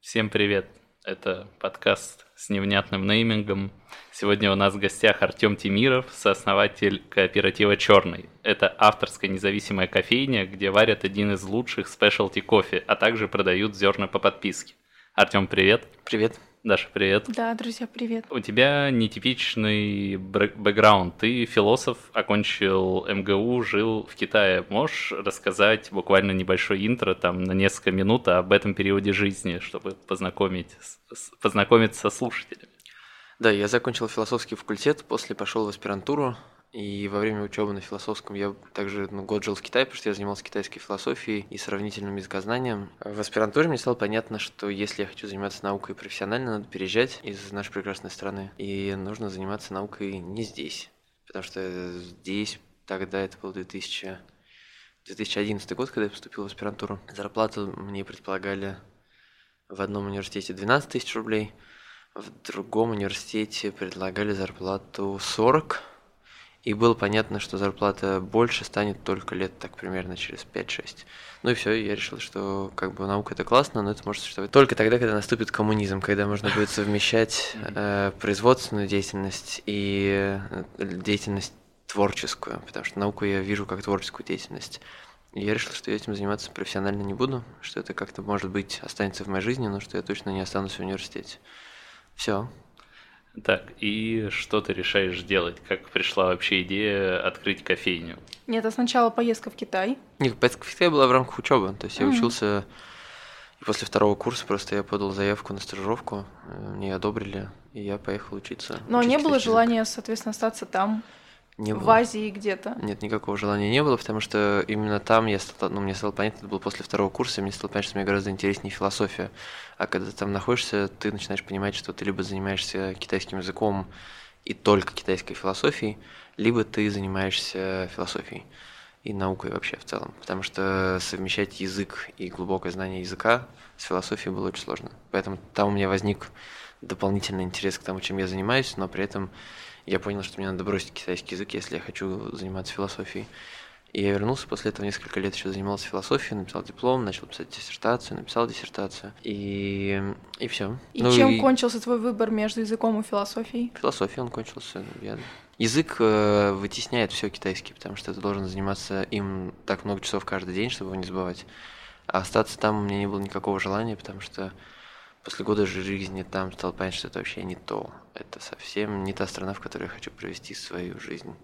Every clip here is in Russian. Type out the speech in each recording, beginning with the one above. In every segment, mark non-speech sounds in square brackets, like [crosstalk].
Всем привет! Это подкаст с невнятным неймингом. Сегодня у нас в гостях Артем Тимиров, сооснователь кооператива «Черный». Это авторская независимая кофейня, где варят один из лучших спешлти кофе, а также продают зерна по подписке. Артем, привет! Привет! Даша, привет. Да, друзья, привет. У тебя нетипичный бэкграунд. Ты философ, окончил МГУ, жил в Китае. Можешь рассказать буквально небольшой интро, там, на несколько минут об этом периоде жизни, чтобы познакомить, познакомиться со слушателями? Да, я закончил философский факультет, после пошел в аспирантуру, и во время учебы на философском я также ну, год жил в Китае, потому что я занимался китайской философией и сравнительным языкознанием. В аспирантуре мне стало понятно, что если я хочу заниматься наукой профессионально, надо переезжать из нашей прекрасной страны. И нужно заниматься наукой не здесь. Потому что здесь, тогда это был 2000... 2011 год, когда я поступил в аспирантуру. Зарплату мне предполагали в одном университете 12 тысяч рублей, в другом университете предлагали зарплату 40 и было понятно, что зарплата больше станет только лет так примерно через 5-6. Ну и все, я решил, что как бы наука это классно, но это может существовать только тогда, когда наступит коммунизм, когда можно будет совмещать э, производственную деятельность и э, деятельность творческую, потому что науку я вижу как творческую деятельность. И я решил, что я этим заниматься профессионально не буду, что это как-то, может быть, останется в моей жизни, но что я точно не останусь в университете. Все, так, и что ты решаешь делать? Как пришла вообще идея открыть кофейню? Нет, а сначала поездка в Китай. Нет, поездка в Китай была в рамках учебы. То есть mm-hmm. я учился, и после второго курса просто я подал заявку на стажировку, э, мне одобрили, и я поехал учиться. Но не было желания, соответственно, остаться там? Не было. В Азии где-то? Нет, никакого желания не было, потому что именно там я стал, ну, мне стало понятно, это было после второго курса, мне стало понятно, что мне гораздо интереснее философия. А когда ты там находишься, ты начинаешь понимать, что ты либо занимаешься китайским языком и только китайской философией, либо ты занимаешься философией и наукой вообще в целом. Потому что совмещать язык и глубокое знание языка с философией было очень сложно. Поэтому там у меня возник дополнительный интерес к тому, чем я занимаюсь, но при этом я понял, что мне надо бросить китайский язык, если я хочу заниматься философией. И я вернулся после этого несколько лет еще занимался философией, написал диплом, начал писать диссертацию, написал диссертацию. И, и все. И ну, чем и... кончился твой выбор между языком и философией? Философией он кончился. Я... Язык э, вытесняет все китайский, потому что ты должен заниматься им так много часов каждый день, чтобы его не забывать. А остаться там у меня не было никакого желания, потому что после года жизни там стал понять, что это вообще не то. Это совсем не та страна, в которой я хочу провести свою жизнь.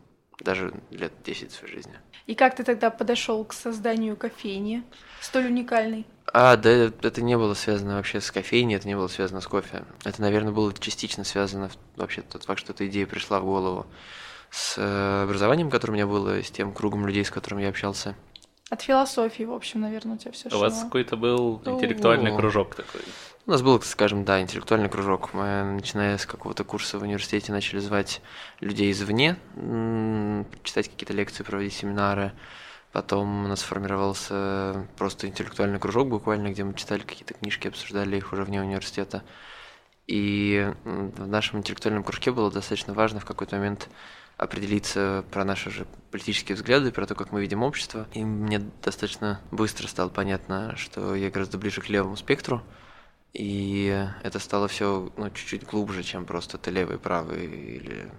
Даже лет 10 своей жизни. И как ты тогда подошел к созданию кофейни, столь уникальной? А, да, это не было связано вообще с кофейней, это не было связано с кофе. Это, наверное, было частично связано вообще тот факт, что эта идея пришла в голову с э, образованием, которое у меня было, с тем кругом людей, с которым я общался. От философии, в общем, наверное, у тебя все У вас какой-то был интеллектуальный кружок такой. У нас был, скажем, да, интеллектуальный кружок. Мы, начиная с какого-то курса в университете, начали звать людей извне, читать какие-то лекции, проводить семинары. Потом у нас сформировался просто интеллектуальный кружок буквально, где мы читали какие-то книжки, обсуждали их уже вне университета. И в нашем интеллектуальном кружке было достаточно важно в какой-то момент определиться про наши же политические взгляды, про то, как мы видим общество. И мне достаточно быстро стало понятно, что я гораздо ближе к левому спектру, и это стало все ну, чуть-чуть глубже, чем просто ты левый, правый или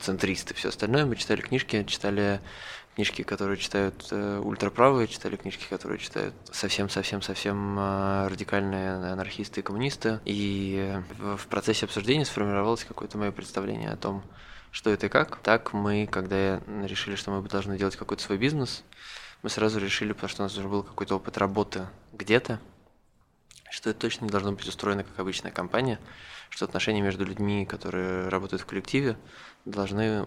центристы. Все остальное мы читали книжки, читали книжки, которые читают э, ультраправые, читали книжки, которые читают совсем-совсем-совсем э, радикальные анархисты и коммунисты. И в, процессе обсуждения сформировалось какое-то мое представление о том, что это и как. Так мы, когда решили, что мы должны делать какой-то свой бизнес, мы сразу решили, потому что у нас уже был какой-то опыт работы где-то, что это точно не должно быть устроено как обычная компания, что отношения между людьми, которые работают в коллективе, должны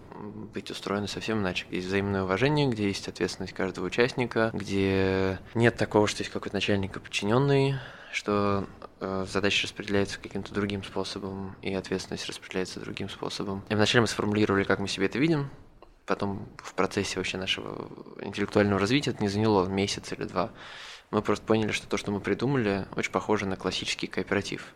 быть устроены совсем иначе. Есть взаимное уважение, где есть ответственность каждого участника, где нет такого, что есть какой-то начальник и подчиненный, что э, задача распределяется каким-то другим способом, и ответственность распределяется другим способом. И вначале мы сформулировали, как мы себе это видим, потом в процессе вообще нашего интеллектуального развития это не заняло месяц или два мы просто поняли, что то, что мы придумали, очень похоже на классический кооператив.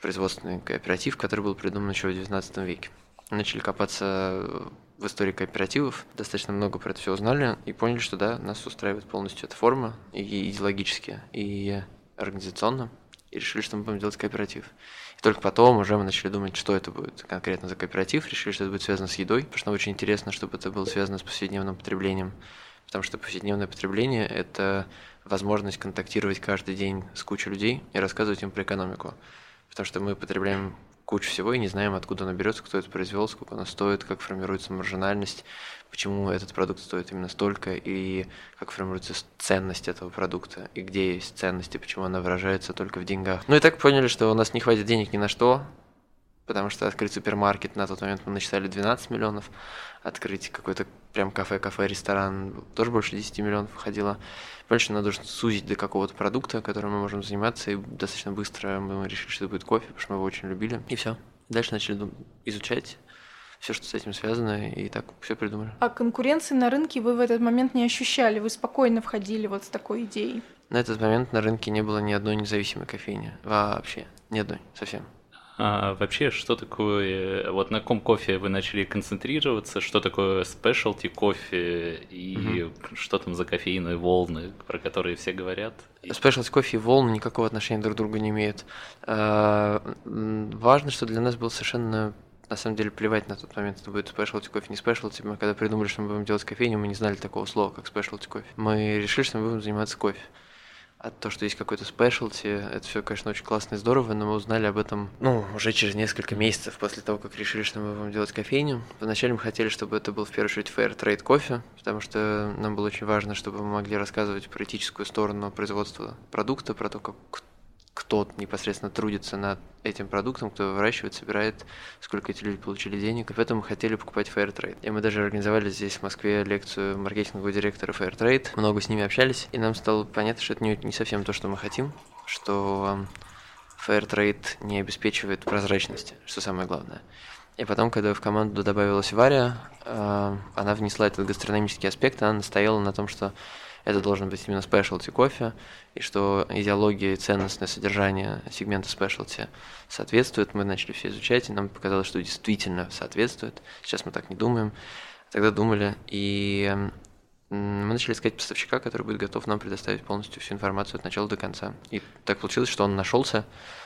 Производственный кооператив, который был придуман еще в XIX веке. Начали копаться в истории кооперативов, достаточно много про это все узнали и поняли, что да, нас устраивает полностью эта форма и идеологически, и организационно. и решили, что мы будем делать кооператив. И только потом уже мы начали думать, что это будет конкретно за кооператив, решили, что это будет связано с едой, потому что нам очень интересно, чтобы это было связано с повседневным потреблением, потому что повседневное потребление – это возможность контактировать каждый день с кучей людей и рассказывать им про экономику. Потому что мы потребляем кучу всего и не знаем, откуда она берется, кто это произвел, сколько она стоит, как формируется маржинальность, почему этот продукт стоит именно столько, и как формируется ценность этого продукта, и где есть ценность, и почему она выражается только в деньгах. Ну и так поняли, что у нас не хватит денег ни на что, потому что открыть супермаркет на тот момент мы насчитали 12 миллионов, открыть какой-то прям кафе, кафе, ресторан тоже больше 10 миллионов входило. Больше надо сузить до какого-то продукта, которым мы можем заниматься, и достаточно быстро мы решили, что это будет кофе, потому что мы его очень любили, и все. Дальше начали изучать все, что с этим связано, и так все придумали. А конкуренции на рынке вы в этот момент не ощущали? Вы спокойно входили вот с такой идеей? На этот момент на рынке не было ни одной независимой кофейни. Вообще. Ни одной. Совсем. А вообще, что такое, вот на каком кофе вы начали концентрироваться, что такое спешлти кофе и угу. что там за кофейные волны, про которые все говорят? Спешлти кофе и волны никакого отношения друг к другу не имеют. А, важно, что для нас было совершенно на самом деле плевать на тот момент, это будет спешлти кофе, не спешлти. Мы когда придумали, что мы будем делать кофейню, мы не знали такого слова, как спешлти кофе. Мы решили, что мы будем заниматься кофе. А то, что есть какой-то спешлти, это все, конечно, очень классно и здорово, но мы узнали об этом, ну, уже через несколько месяцев после того, как решили, что мы будем делать кофейню. Вначале мы хотели, чтобы это был в первую очередь fair trade кофе, потому что нам было очень важно, чтобы мы могли рассказывать про этическую сторону производства продукта, про то, как кто непосредственно трудится над этим продуктом, кто выращивает, собирает, сколько эти люди получили денег. И поэтому хотели покупать Fairtrade. И мы даже организовали здесь в Москве лекцию маркетингового директора Fairtrade. Много с ними общались, и нам стало понятно, что это не, не совсем то, что мы хотим, что Fairtrade не обеспечивает прозрачности, что самое главное. И потом, когда в команду добавилась Варя, э, она внесла этот гастрономический аспект, она настояла на том, что это должен быть именно спешлти кофе, и что идеология и ценностное содержание сегмента спешлти соответствует. Мы начали все изучать, и нам показалось, что действительно соответствует. Сейчас мы так не думаем, тогда думали, и мы начали искать поставщика, который будет готов нам предоставить полностью всю информацию от начала до конца. И так получилось, что он нашелся,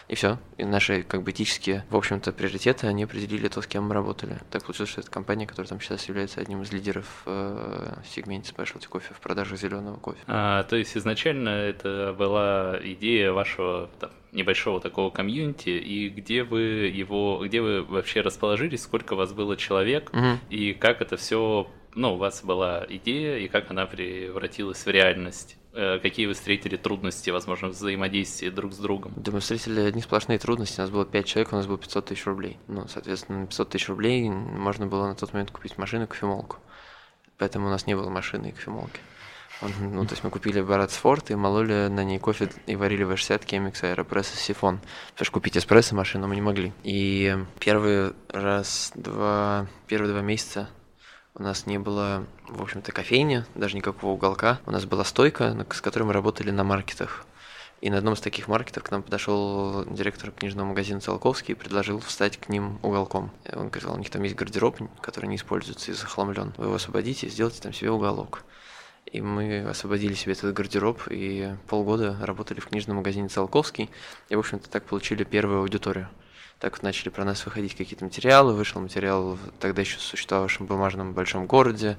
и все. И наши как бы этические, в общем-то, приоритеты, они определили то, с кем мы работали. Так получилось, что это компания, которая там сейчас является одним из лидеров э, в сегменте спешлти кофе в продаже зеленого кофе. А, то есть изначально это была идея вашего там, небольшого такого комьюнити, и где вы его, где вы вообще расположились, сколько у вас было человек, угу. и как это все ну, у вас была идея, и как она превратилась в реальность? Э, какие вы встретили трудности, возможно, взаимодействия друг с другом? Да, мы встретили одни сплошные трудности. У нас было 5 человек, у нас было 500 тысяч рублей. Ну, соответственно, на 500 тысяч рублей можно было на тот момент купить машину и кофемолку. Поэтому у нас не было машины и кофемолки. Ну, то есть мы купили Барат Сфорд и мололи на ней кофе и варили V60 Кемикс Аэропресс Сифон. Потому что купить эспрессо машину мы не могли. И первый раз, два, первые два месяца у нас не было, в общем-то, кофейни, даже никакого уголка. У нас была стойка, с которой мы работали на маркетах. И на одном из таких маркетов к нам подошел директор книжного магазина Циолковский и предложил встать к ним уголком. Он сказал, у них там есть гардероб, который не используется и захламлен. Вы его освободите и сделайте там себе уголок. И мы освободили себе этот гардероб и полгода работали в книжном магазине Циолковский. И, в общем-то, так получили первую аудиторию так вот начали про нас выходить какие-то материалы. Вышел материал в тогда еще существовавшем бумажном большом городе,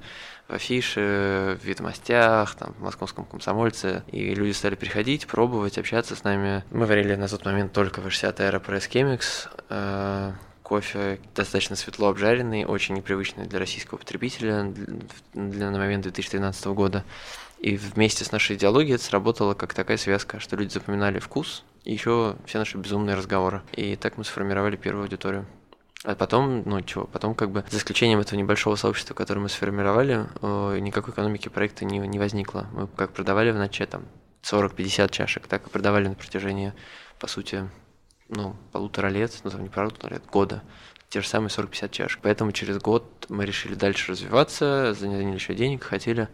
в афише, в ведомостях, там, в московском комсомольце. И люди стали приходить, пробовать, общаться с нами. Мы варили на тот момент только V60 Aeropress Chemix. Э, кофе достаточно светло обжаренный, очень непривычный для российского потребителя для, для на момент 2013 года. И вместе с нашей идеологией это сработало как такая связка, что люди запоминали вкус, и еще все наши безумные разговоры. И так мы сформировали первую аудиторию. А потом, ну чего, потом как бы за исключением этого небольшого сообщества, которое мы сформировали, никакой экономики проекта не, не возникло. Мы как продавали в начале там 40-50 чашек, так и продавали на протяжении, по сути, ну, полутора лет, ну там не полутора лет, года, те же самые 40-50 чашек. Поэтому через год мы решили дальше развиваться, заняли еще денег, хотели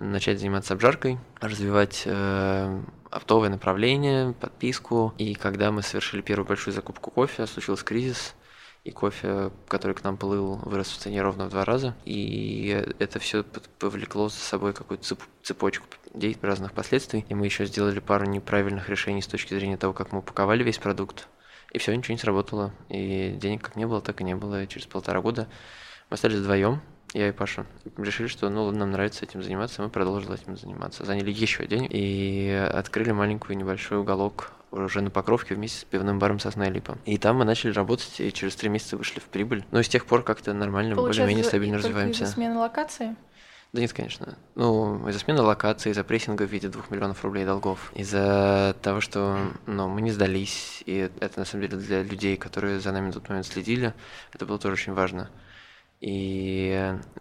начать заниматься обжаркой, развивать э, оптовое направление, подписку. И когда мы совершили первую большую закупку кофе, случился кризис, и кофе, который к нам плыл, вырос в цене ровно в два раза. И это все повлекло за собой какую-то цепочку разных последствий. И мы еще сделали пару неправильных решений с точки зрения того, как мы упаковали весь продукт. И все, ничего не сработало. И денег как не было, так и не было. И через полтора года мы остались вдвоем, я и Паша. Решили, что ну, нам нравится этим заниматься, мы продолжили этим заниматься. Заняли еще день и открыли маленькую небольшой уголок уже на Покровке вместе с пивным баром «Сосна и Липа». И там мы начали работать, и через три месяца вышли в прибыль. Но с тех пор как-то нормально, более-менее стабильно развиваемся. из-за смены локации? Да нет, конечно. Ну, из-за смены локации, из-за прессинга в виде двух миллионов рублей долгов, из-за того, что ну, мы не сдались, и это на самом деле для людей, которые за нами на тот момент следили, это было тоже очень важно. И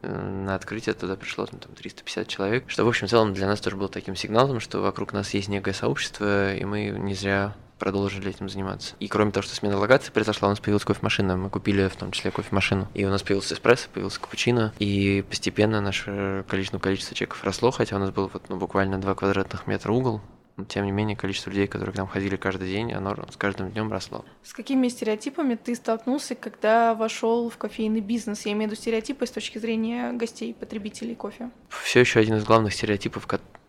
э, на открытие туда пришло там, 350 человек, что, в общем, в целом для нас тоже было таким сигналом, что вокруг нас есть некое сообщество, и мы не зря продолжили этим заниматься. И кроме того, что смена локации произошла, у нас появилась кофемашина. Мы купили в том числе кофемашину. И у нас появился эспрессо, появился капучино. И постепенно наше количество, количество чеков росло, хотя у нас был вот, ну, буквально 2 квадратных метра угол тем не менее количество людей, которые к нам ходили каждый день, оно с каждым днем росло. С какими стереотипами ты столкнулся, когда вошел в кофейный бизнес? Я имею в виду стереотипы с точки зрения гостей, потребителей кофе. Все еще один из главных стереотипов,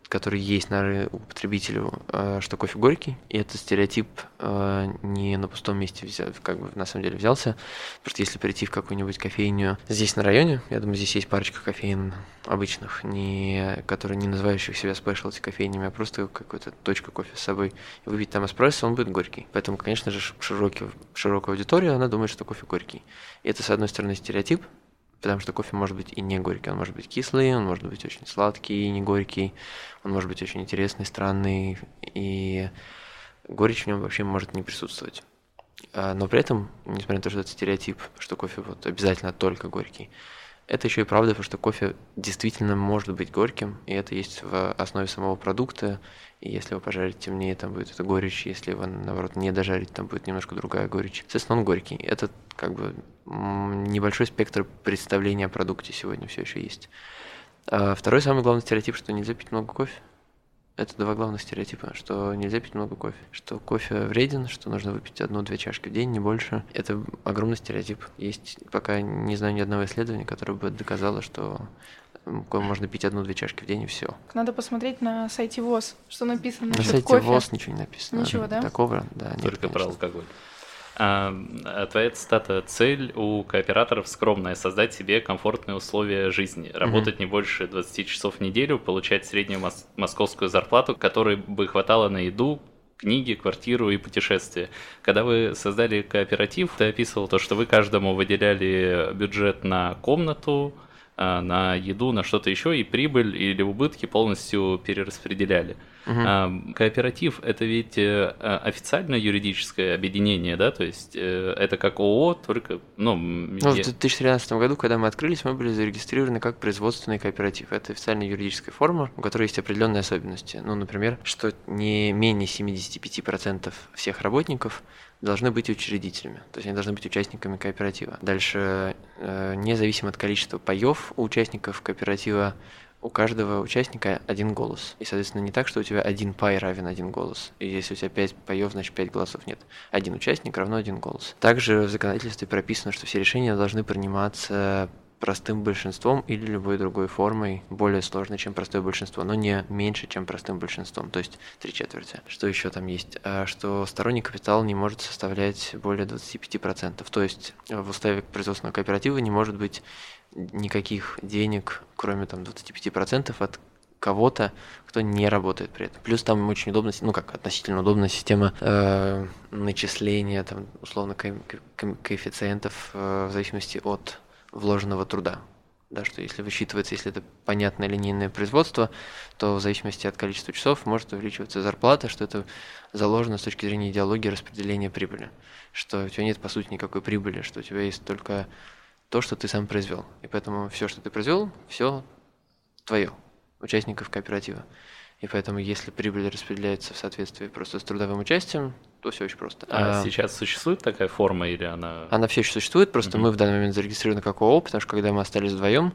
который есть на у потребителю, э, что кофе горький, и этот стереотип э, не на пустом месте взял, как бы на самом деле взялся, потому что если прийти в какую-нибудь кофейню здесь на районе, я думаю, здесь есть парочка кофеин обычных, не, которые не называющих себя спешлти кофейнями, а просто какая-то точка кофе с собой, и выпить там эспрессо, он будет горький. Поэтому, конечно же, широкий, широкая аудитория, она думает, что кофе горький. И это, с одной стороны, стереотип, Потому что кофе может быть и не горький, он может быть кислый, он может быть очень сладкий, не горький, он может быть очень интересный, странный, и горечь в нем вообще может не присутствовать. А, но при этом, несмотря на то, что это стереотип, что кофе вот обязательно только горький, это еще и правда, потому что кофе действительно может быть горьким, и это есть в основе самого продукта. И если его пожарить темнее, там будет это горечь, если его, наоборот, не дожарить, там будет немножко другая горечь. Соответственно, он горький. Это как бы небольшой спектр представления о продукте сегодня все еще есть. А второй самый главный стереотип, что нельзя пить много кофе. Это два главных стереотипа, что нельзя пить много кофе, что кофе вреден, что нужно выпить одну-две чашки в день, не больше. Это огромный стереотип. Есть пока не знаю ни одного исследования, которое бы доказало, что можно пить одну-две чашки в день и все. Надо посмотреть на сайте ВОЗ, что написано На сайте кофе. ВОЗ ничего не написано. Ничего, да? Такого, да, нет. Только про алкоголь. Твоя цитата «Цель у кооператоров скромная – создать себе комфортные условия жизни, работать mm-hmm. не больше 20 часов в неделю, получать среднюю мос- московскую зарплату, которой бы хватало на еду, книги, квартиру и путешествия. Когда вы создали кооператив, ты описывал то, что вы каждому выделяли бюджет на комнату, а, на еду, на что-то еще, и прибыль или убытки полностью перераспределяли. Угу. Кооператив это ведь э, официальное юридическое объединение, да, то есть э, это как ООО, только, ну... ну в 2013 году, когда мы открылись, мы были зарегистрированы как производственный кооператив. Это официальная юридическая форма, у которой есть определенные особенности. Ну, например, что не менее 75% всех работников должны быть учредителями, то есть они должны быть участниками кооператива. Дальше, э, независимо от количества паев у участников кооператива, у каждого участника один голос. И, соответственно, не так, что у тебя один пай равен один голос. И если у тебя пять паев, значит пять голосов нет. Один участник равно один голос. Также в законодательстве прописано, что все решения должны приниматься простым большинством или любой другой формой, более сложной, чем простое большинство, но не меньше, чем простым большинством, то есть три четверти. Что еще там есть? А, что сторонний капитал не может составлять более 25%, то есть в уставе производственного кооператива не может быть никаких денег, кроме там 25% от кого-то, кто не работает при этом. Плюс там очень удобно, ну как относительно удобная система э, начисления, там условно ко- ко- коэффициентов э, в зависимости от вложенного труда. Да, что если высчитывается, если это понятное линейное производство, то в зависимости от количества часов может увеличиваться зарплата, что это заложено с точки зрения идеологии распределения прибыли. Что у тебя нет, по сути, никакой прибыли, что у тебя есть только то, что ты сам произвел. И поэтому все, что ты произвел, все твое, участников кооператива. И поэтому, если прибыль распределяется в соответствии просто с трудовым участием, то все очень просто. А, а сейчас существует такая форма или она? Она все еще существует, просто угу. мы в данный момент зарегистрированы как ООО, потому что когда мы остались вдвоем,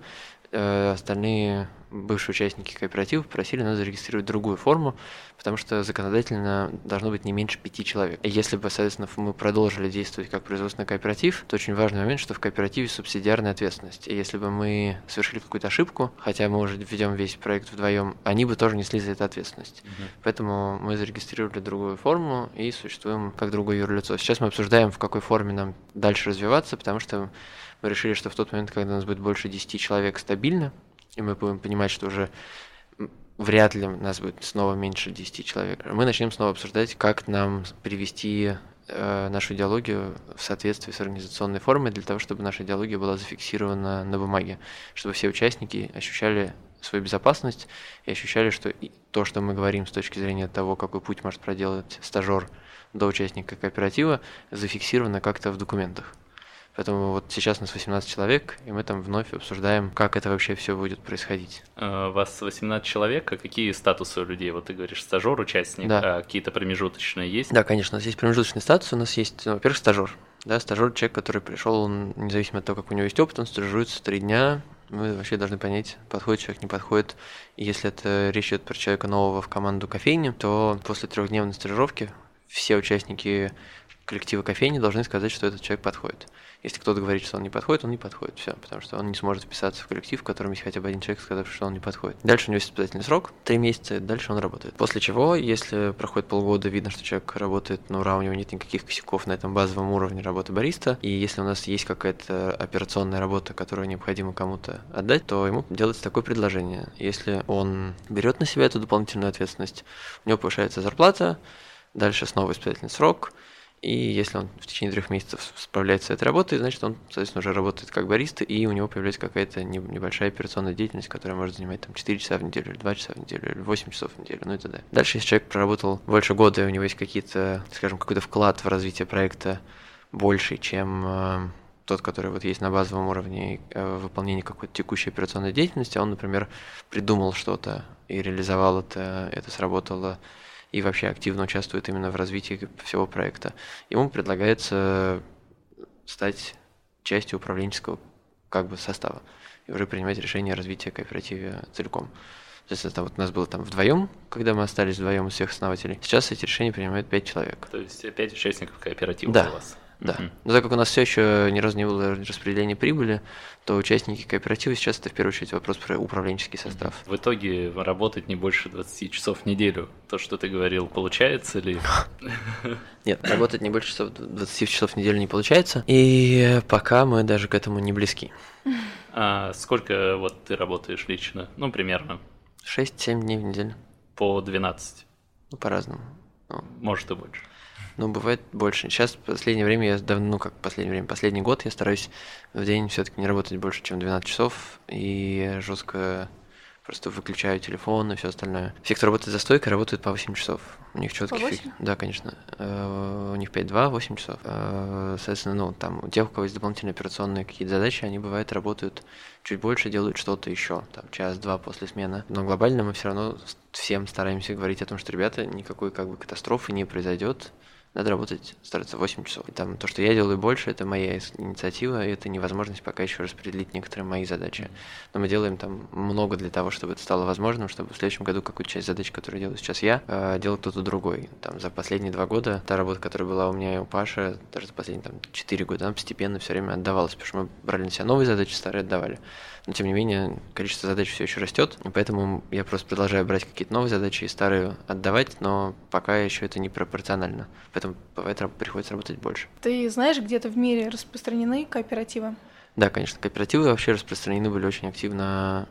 э, остальные бывшие участники кооператива просили нас зарегистрировать другую форму, потому что законодательно должно быть не меньше пяти человек. И если бы, соответственно, мы продолжили действовать как производственный кооператив, то очень важный момент, что в кооперативе субсидиарная ответственность. И если бы мы совершили какую-то ошибку, хотя мы уже ведем весь проект вдвоем, они бы тоже несли за это ответственность. Угу. Поэтому мы зарегистрировали другую форму и существуем как другое юрлицо. Сейчас мы обсуждаем, в какой форме нам дальше развиваться, потому что мы решили, что в тот момент, когда у нас будет больше 10 человек стабильно, и мы будем понимать, что уже вряд ли нас будет снова меньше 10 человек, мы начнем снова обсуждать, как нам привести э, нашу идеологию в соответствии с организационной формой для того, чтобы наша идеология была зафиксирована на бумаге, чтобы все участники ощущали свою безопасность и ощущали, что то, что мы говорим с точки зрения того, какой путь может проделать стажер до участника кооператива, зафиксировано как-то в документах. Поэтому вот сейчас у нас 18 человек, и мы там вновь обсуждаем, как это вообще все будет происходить. А, у вас 18 человек, а какие статусы у людей? Вот ты говоришь, стажер, участник, да. а какие-то промежуточные есть? Да, конечно, у нас есть промежуточный статус, у нас есть, ну, во-первых, стажер. Да, стажер человек, который пришел, он, независимо от того, как у него есть опыт, он стажируется три дня, мы вообще должны понять, подходит человек, не подходит. И если это речь идет про человека нового в команду кофейни, то после трехдневной стажировки все участники коллектива кофейни должны сказать, что этот человек подходит. Если кто-то говорит, что он не подходит, он не подходит, все, потому что он не сможет вписаться в коллектив, в котором есть хотя бы один человек, сказавший, что он не подходит. Дальше у него есть испытательный срок, три месяца, дальше он работает. После чего, если проходит полгода, видно, что человек работает на ура, у него нет никаких косяков на этом базовом уровне работы бариста, и если у нас есть какая-то операционная работа, которую необходимо кому-то отдать, то ему делается такое предложение. Если он берет на себя эту дополнительную ответственность, у него повышается зарплата, дальше снова испытательный срок, и если он в течение трех месяцев справляется с этой работой, значит, он, соответственно, уже работает как бариста, и у него появляется какая-то небольшая операционная деятельность, которая может занимать там 4 часа в неделю, или 2 часа в неделю, или 8 часов в неделю, ну и т.д. Дальше, если человек проработал больше года, и у него есть какие-то, скажем, какой-то вклад в развитие проекта больший, чем э, тот, который вот есть на базовом уровне э, выполнения какой-то текущей операционной деятельности, он, например, придумал что-то и реализовал это, это сработало и вообще активно участвует именно в развитии всего проекта. Ему предлагается стать частью управленческого как бы состава и уже принимать решение о развитии кооператива целиком. То есть это вот у нас было там вдвоем, когда мы остались вдвоем из всех основателей. Сейчас эти решения принимают пять человек. То есть пять участников кооператива да. у вас. Да. Но так как у нас все еще ни разу не было распределения прибыли, то участники кооператива сейчас это в первую очередь вопрос про управленческий состав. В итоге работать не больше 20 часов в неделю. То, что ты говорил, получается ли? [laughs] Нет, работать не больше часов, 20 часов в неделю не получается. И пока мы даже к этому не близки. [laughs] А сколько вот ты работаешь лично? Ну, примерно. 6-7 дней в неделю. По 12? Ну, по-разному. Ну. Может и больше. Ну, бывает больше. Сейчас в последнее время я давно, ну как последнее время, последний год я стараюсь в день все-таки не работать больше, чем 12 часов и жестко просто выключаю телефон и все остальное. Все, кто работает за стойкой, работают по 8 часов. У них четкий фиг. Да, конечно. Э, у них 5-2, 8 часов. Э, соответственно, ну, там, у тех, у кого есть дополнительные операционные какие-то задачи, они, бывает, работают чуть больше, делают что-то еще, там, час-два после смены. Но глобально мы все равно всем стараемся говорить о том, что, ребята, никакой, как бы, катастрофы не произойдет надо работать, стараться 8 часов. И там то, что я делаю больше, это моя инициатива, и это невозможность пока еще распределить некоторые мои задачи. Но мы делаем там много для того, чтобы это стало возможным, чтобы в следующем году какую-то часть задач, которую делаю сейчас я, э, делал кто-то другой. Там за последние два года та работа, которая была у меня и у Паши, даже за последние там 4 года, она постепенно все время отдавалась, потому что мы брали на себя новые задачи, старые отдавали но тем не менее количество задач все еще растет, и поэтому я просто продолжаю брать какие-то новые задачи и старые отдавать, но пока еще это не пропорционально, поэтому бывает приходится работать больше. Ты знаешь, где-то в мире распространены кооперативы? Да, конечно, кооперативы вообще распространены были очень активно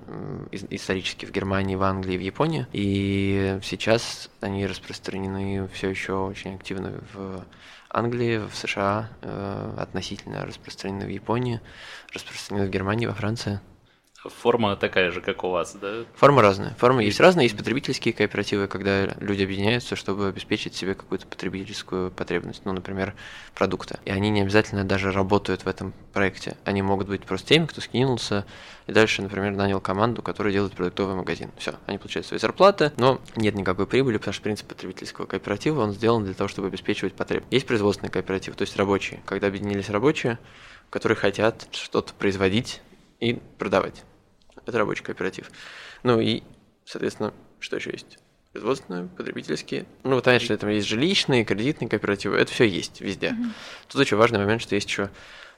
исторически в Германии, в Англии, в Японии, и сейчас они распространены все еще очень активно в Англии, в США, э, относительно распространены в Японии, распространены в Германии, во Франции. Форма такая же, как у вас, да? Форма разная. Формы есть разные. Есть потребительские кооперативы, когда люди объединяются, чтобы обеспечить себе какую-то потребительскую потребность, ну, например, продукты. И они не обязательно даже работают в этом проекте. Они могут быть просто теми, кто скинулся и дальше, например, нанял команду, которая делает продуктовый магазин. Все, они получают свои зарплаты, но нет никакой прибыли, потому что принцип потребительского кооператива, он сделан для того, чтобы обеспечивать потреб. Есть производственный кооператив, то есть рабочие. Когда объединились рабочие, которые хотят что-то производить и продавать Это рабочий кооператив. Ну и, соответственно, что еще есть? производственные, потребительские. Ну, вот, конечно, там есть жилищные, кредитные кооперативы. Это все есть везде. Mm-hmm. Тут очень важный момент, что есть еще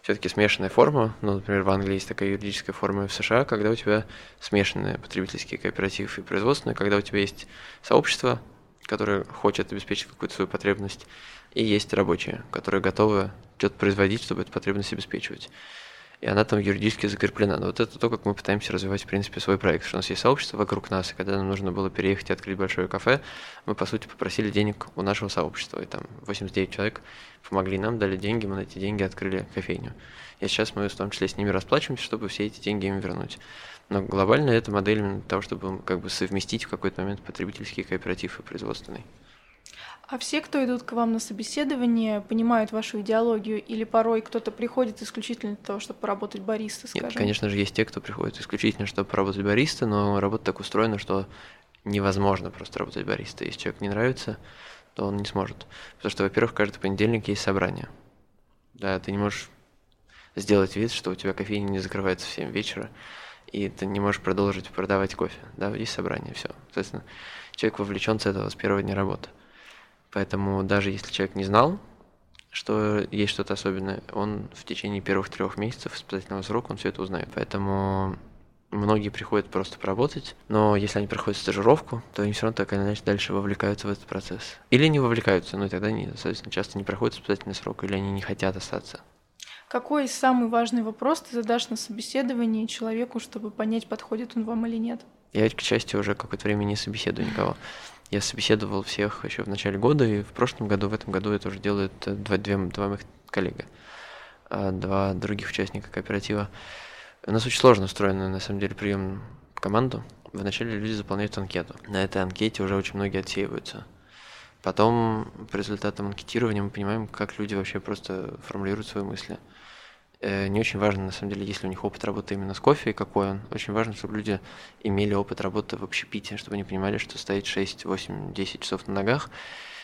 все-таки смешанная форма. Ну, например, в Англии есть такая юридическая форма в США, когда у тебя смешанные потребительские кооперативы и производственные, когда у тебя есть сообщество, которое хочет обеспечить какую-то свою потребность, и есть рабочие, которые готовы что-то производить, чтобы эту потребность обеспечивать и она там юридически закреплена. Но вот это то, как мы пытаемся развивать, в принципе, свой проект, что у нас есть сообщество вокруг нас, и когда нам нужно было переехать и открыть большое кафе, мы, по сути, попросили денег у нашего сообщества, и там 89 человек помогли нам, дали деньги, мы на эти деньги открыли кофейню. И сейчас мы в том числе с ними расплачиваемся, чтобы все эти деньги им вернуть. Но глобально это модель именно того, чтобы как бы совместить в какой-то момент потребительский кооператив и производственный. А все, кто идут к вам на собеседование, понимают вашу идеологию, или порой кто-то приходит исключительно для того, чтобы поработать бариста, скажем? Нет, конечно же, есть те, кто приходит исключительно, чтобы поработать бариста, но работа так устроена, что невозможно просто работать бариста. Если человек не нравится, то он не сможет. Потому что, во-первых, каждый понедельник есть собрание. Да, ты не можешь сделать вид, что у тебя кофейня не закрывается в 7 вечера, и ты не можешь продолжить продавать кофе. Да, есть собрание, все. Соответственно, человек вовлечен с этого с первого дня работы. Поэтому даже если человек не знал, что есть что-то особенное, он в течение первых трех месяцев испытательного срока он все это узнает. Поэтому многие приходят просто поработать, но если они проходят стажировку, то они все равно так или иначе дальше вовлекаются в этот процесс. Или не вовлекаются, но тогда они, соответственно, часто не проходят испытательный срок, или они не хотят остаться. Какой самый важный вопрос ты задашь на собеседовании человеку, чтобы понять, подходит он вам или нет? Я, к счастью, уже какое-то время не собеседую никого. Я собеседовал всех еще в начале года, и в прошлом году, в этом году это уже делают э, два, две, два моих коллега, а два других участника кооператива. У нас очень сложно устроен, на самом деле, прием в команду. Вначале люди заполняют анкету. На этой анкете уже очень многие отсеиваются. Потом, по результатам анкетирования, мы понимаем, как люди вообще просто формулируют свои мысли. Э, не очень важно, на самом деле, если у них опыт работы именно с кофе и какой он. Очень важно, чтобы люди имели опыт работы в общепите, чтобы они понимали, что стоит 6, 8, 10 часов на ногах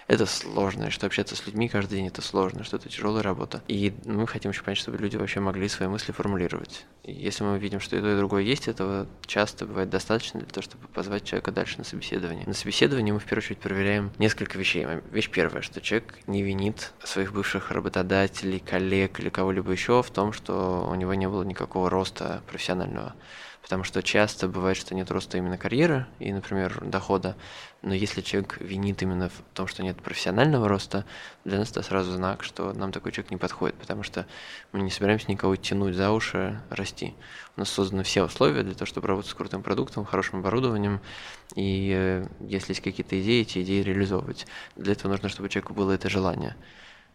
это сложно, что общаться с людьми каждый день это сложно, что это тяжелая работа. И мы хотим еще понять, чтобы люди вообще могли свои мысли формулировать. Если мы видим, что и то, и другое есть, этого часто бывает достаточно для того, чтобы позвать человека дальше на собеседование. На собеседовании мы в первую очередь проверяем несколько вещей. Вещь первая, что человек не винит своих бывших работодателей, коллег или кого-либо еще в том, что у него не было никакого роста профессионального потому что часто бывает, что нет роста именно карьеры и, например, дохода, но если человек винит именно в том, что нет профессионального роста, для нас это сразу знак, что нам такой человек не подходит, потому что мы не собираемся никого тянуть за уши, расти. У нас созданы все условия для того, чтобы работать с крутым продуктом, хорошим оборудованием, и э, если есть какие-то идеи, эти идеи реализовывать. Для этого нужно, чтобы у человека было это желание.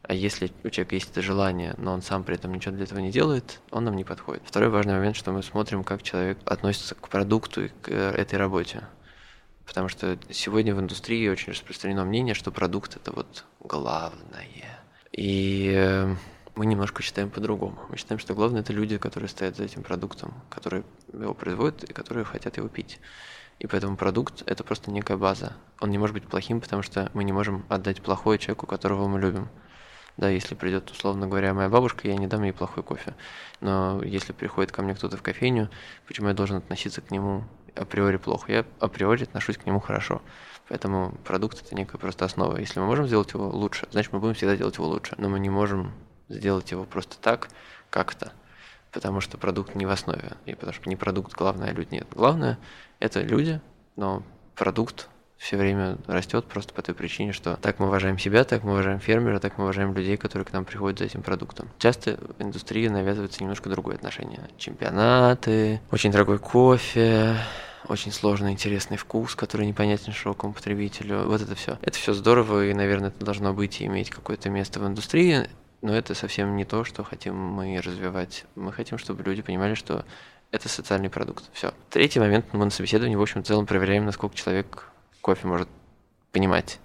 А если у человека есть это желание, но он сам при этом ничего для этого не делает, он нам не подходит. Второй важный момент, что мы смотрим, как человек относится к продукту и к э, этой работе. Потому что сегодня в индустрии очень распространено мнение, что продукт это вот главное. И э, мы немножко считаем по-другому. Мы считаем, что главное это люди, которые стоят за этим продуктом, которые его производят и которые хотят его пить. И поэтому продукт это просто некая база. Он не может быть плохим, потому что мы не можем отдать плохое человеку, которого мы любим. Да, если придет, условно говоря, моя бабушка, я не дам ей плохой кофе. Но если приходит ко мне кто-то в кофейню, почему я должен относиться к нему априори плохо? Я априори отношусь к нему хорошо. Поэтому продукт это некая просто основа. Если мы можем сделать его лучше, значит мы будем всегда делать его лучше. Но мы не можем сделать его просто так, как-то. Потому что продукт не в основе. И потому что не продукт главное, а люди нет. Главное это люди, но продукт все время растет просто по той причине, что так мы уважаем себя, так мы уважаем фермера, так мы уважаем людей, которые к нам приходят за этим продуктом. Часто в индустрии навязывается немножко другое отношение. Чемпионаты, очень дорогой кофе, очень сложный, интересный вкус, который непонятен широкому потребителю. Вот это все. Это все здорово, и, наверное, это должно быть и иметь какое-то место в индустрии, но это совсем не то, что хотим мы развивать. Мы хотим, чтобы люди понимали, что это социальный продукт. Все. Третий момент, мы на собеседовании, в общем, в целом проверяем, насколько человек кофе может понимать.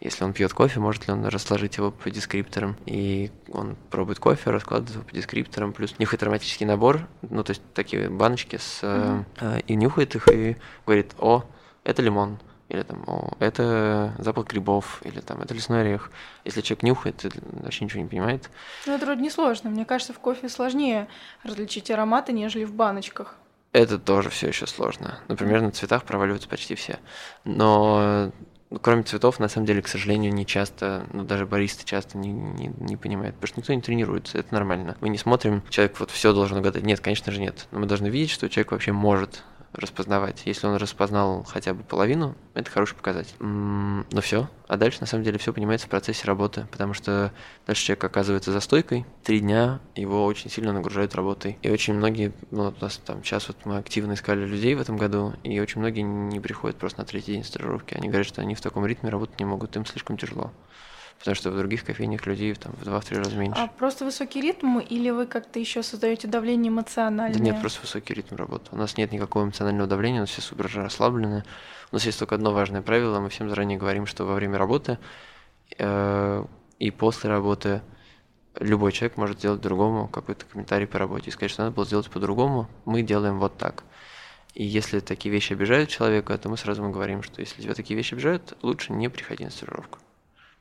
Если он пьет кофе, может ли он расложить его по дескрипторам. И он пробует кофе, раскладывает его по дескрипторам, плюс нюхает ароматический набор, ну, то есть такие баночки с... Mm-hmm. Э, и нюхает их, и говорит, о, это лимон, или там, о, это запах грибов, или там, это лесной орех. Если человек нюхает, вообще ничего не понимает. Ну, это вроде не сложно. Мне кажется, в кофе сложнее различить ароматы, нежели в баночках. Это тоже все еще сложно. Например, на цветах проваливаются почти все. Но ну, кроме цветов, на самом деле, к сожалению, не часто, ну, даже баристы часто не, не, не понимают, потому что никто не тренируется, это нормально. Мы не смотрим, человек вот все должен угадать. Нет, конечно же нет. Но мы должны видеть, что человек вообще может распознавать. Если он распознал хотя бы половину, это хороший показатель. Но ну все. А дальше, на самом деле, все понимается в процессе работы, потому что дальше человек оказывается за стойкой. Три дня его очень сильно нагружают работой. И очень многие, ну, у нас там сейчас вот мы активно искали людей в этом году, и очень многие не приходят просто на третий день стажировки. Они говорят, что они в таком ритме работать не могут, им слишком тяжело потому что в других кофейнях людей там в два-три раза меньше. А просто высокий ритм или вы как-то еще создаете давление эмоциональное? Да нет, просто высокий ритм работы. У нас нет никакого эмоционального давления, у нас все супер расслаблены. У нас есть только одно важное правило, мы всем заранее говорим, что во время работы э, и после работы любой человек может сделать другому какой-то комментарий по работе и сказать, что надо было сделать по-другому, мы делаем вот так. И если такие вещи обижают человека, то мы сразу ему говорим, что если тебя такие вещи обижают, лучше не приходи на стажировку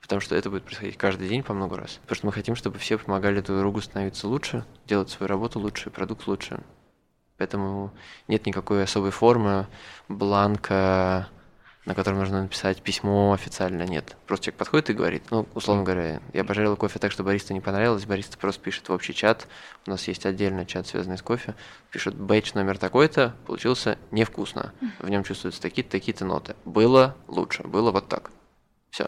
потому что это будет происходить каждый день по много раз. Потому что мы хотим, чтобы все помогали друг другу становиться лучше, делать свою работу лучше, продукт лучше. Поэтому нет никакой особой формы, бланка, на котором нужно написать письмо официально, нет. Просто человек подходит и говорит, ну, условно говоря, я пожарил кофе так, что бариста не понравилось, бариста просто пишет в общий чат, у нас есть отдельный чат, связанный с кофе, пишет бэч номер такой-то, получился невкусно, в нем чувствуются такие-то, такие-то ноты. Было лучше, было вот так. Все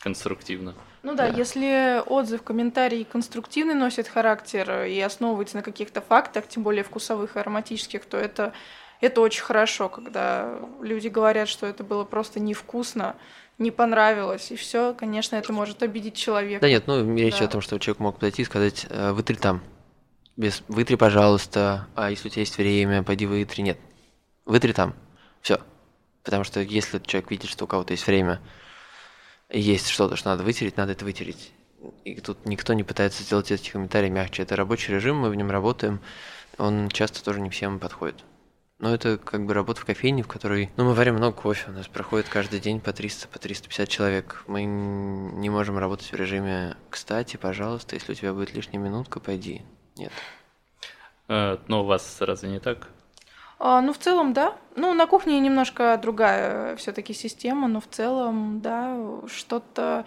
конструктивно. Ну да, да, если отзыв, комментарий конструктивный носит характер и основывается на каких-то фактах, тем более вкусовых и ароматических, то это, это очень хорошо, когда люди говорят, что это было просто невкусно, не понравилось, и все, конечно, это может обидеть человека. Да нет, ну речь да. о том, что человек мог подойти и сказать, «Э, вытри там, без вытри, пожалуйста, а если у тебя есть время, пойди вытри, нет, вытри там, все. Потому что если человек видит, что у кого-то есть время, есть что-то, что надо вытереть, надо это вытереть. И тут никто не пытается сделать эти комментарии мягче. Это рабочий режим, мы в нем работаем. Он часто тоже не всем подходит. Но это как бы работа в кофейне, в которой... Ну, мы варим много кофе, у нас проходит каждый день по 300, по 350 человек. Мы не можем работать в режиме «Кстати, пожалуйста, если у тебя будет лишняя минутка, пойди». Нет. А, но у вас разве не так? А, ну, в целом, да. Ну, на кухне немножко другая все-таки система, но в целом, да, что-то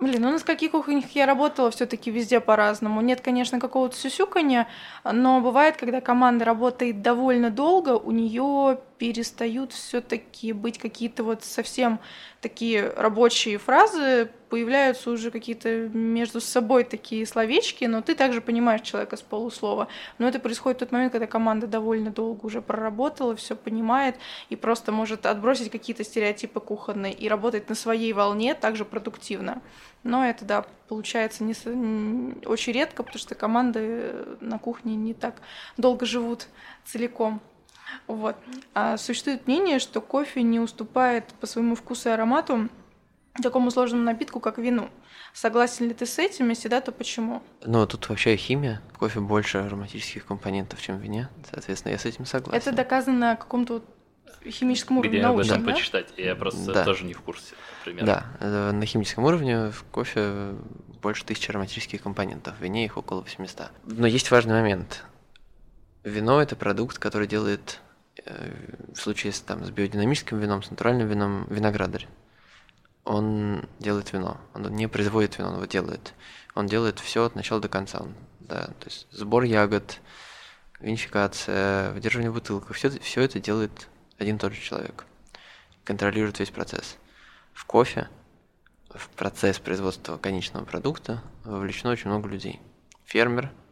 Блин, ну на скольких кухнях я работала, все-таки везде по-разному. Нет, конечно, какого-то сюсюканья, но бывает, когда команда работает довольно долго, у нее перестают все-таки быть какие-то вот совсем такие рабочие фразы, появляются уже какие-то между собой такие словечки, но ты также понимаешь человека с полуслова. Но это происходит в тот момент, когда команда довольно долго уже проработала, все понимает и просто может отбросить какие-то стереотипы кухонные и работать на своей волне также продуктивно. Но это, да, получается не, очень редко, потому что команды на кухне не так долго живут целиком. Вот. А существует мнение, что кофе не уступает по своему вкусу и аромату такому сложному напитку, как вину. Согласен ли ты с этим? Если да, то почему? Ну, тут вообще химия. Кофе больше ароматических компонентов, чем в вине. Соответственно, я с этим согласен. Это доказано на каком-то химическом уровне Где научном, об этом да? почитать? Я просто да. тоже не в курсе, например. Да, э, на химическом уровне в кофе больше тысячи ароматических компонентов, в вине их около 800. Но есть важный момент. Вино – это продукт, который делает, э, в случае с, там, с биодинамическим вином, с натуральным вином, виноградарь. Он делает вино. Он не производит вино, он его делает. Он делает все от начала до конца. Он, да, то есть сбор ягод, винификация, выдерживание в бутылках, все, все это делает один и тот же человек. Контролирует весь процесс. В кофе, в процесс производства конечного продукта вовлечено очень много людей. Фермер –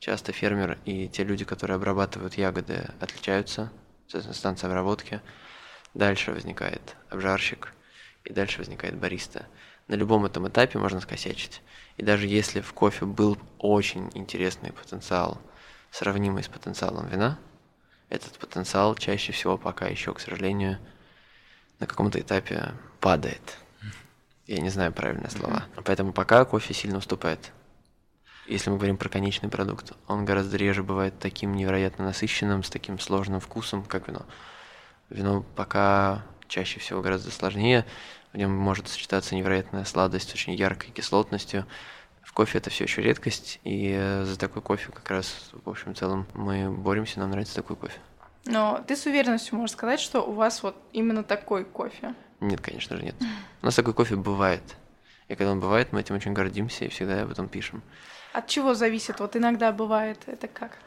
Часто фермер и те люди, которые обрабатывают ягоды, отличаются, соответственно, станция обработки. Дальше возникает обжарщик, и дальше возникает бариста. На любом этом этапе можно скосячить. И даже если в кофе был очень интересный потенциал, сравнимый с потенциалом вина, этот потенциал чаще всего пока еще, к сожалению, на каком-то этапе падает. Я не знаю правильные слова. Поэтому пока кофе сильно уступает если мы говорим про конечный продукт, он гораздо реже бывает таким невероятно насыщенным, с таким сложным вкусом, как вино. Вино пока чаще всего гораздо сложнее, в нем может сочетаться невероятная сладость с очень яркой кислотностью, В кофе это все еще редкость, и э, за такой кофе как раз, в общем целом, мы боремся, нам нравится такой кофе. Но ты с уверенностью можешь сказать, что у вас вот именно такой кофе? Нет, конечно же, нет. У нас такой кофе бывает. И когда он бывает, мы этим очень гордимся и всегда об этом пишем. От чего зависит? Вот иногда бывает это как?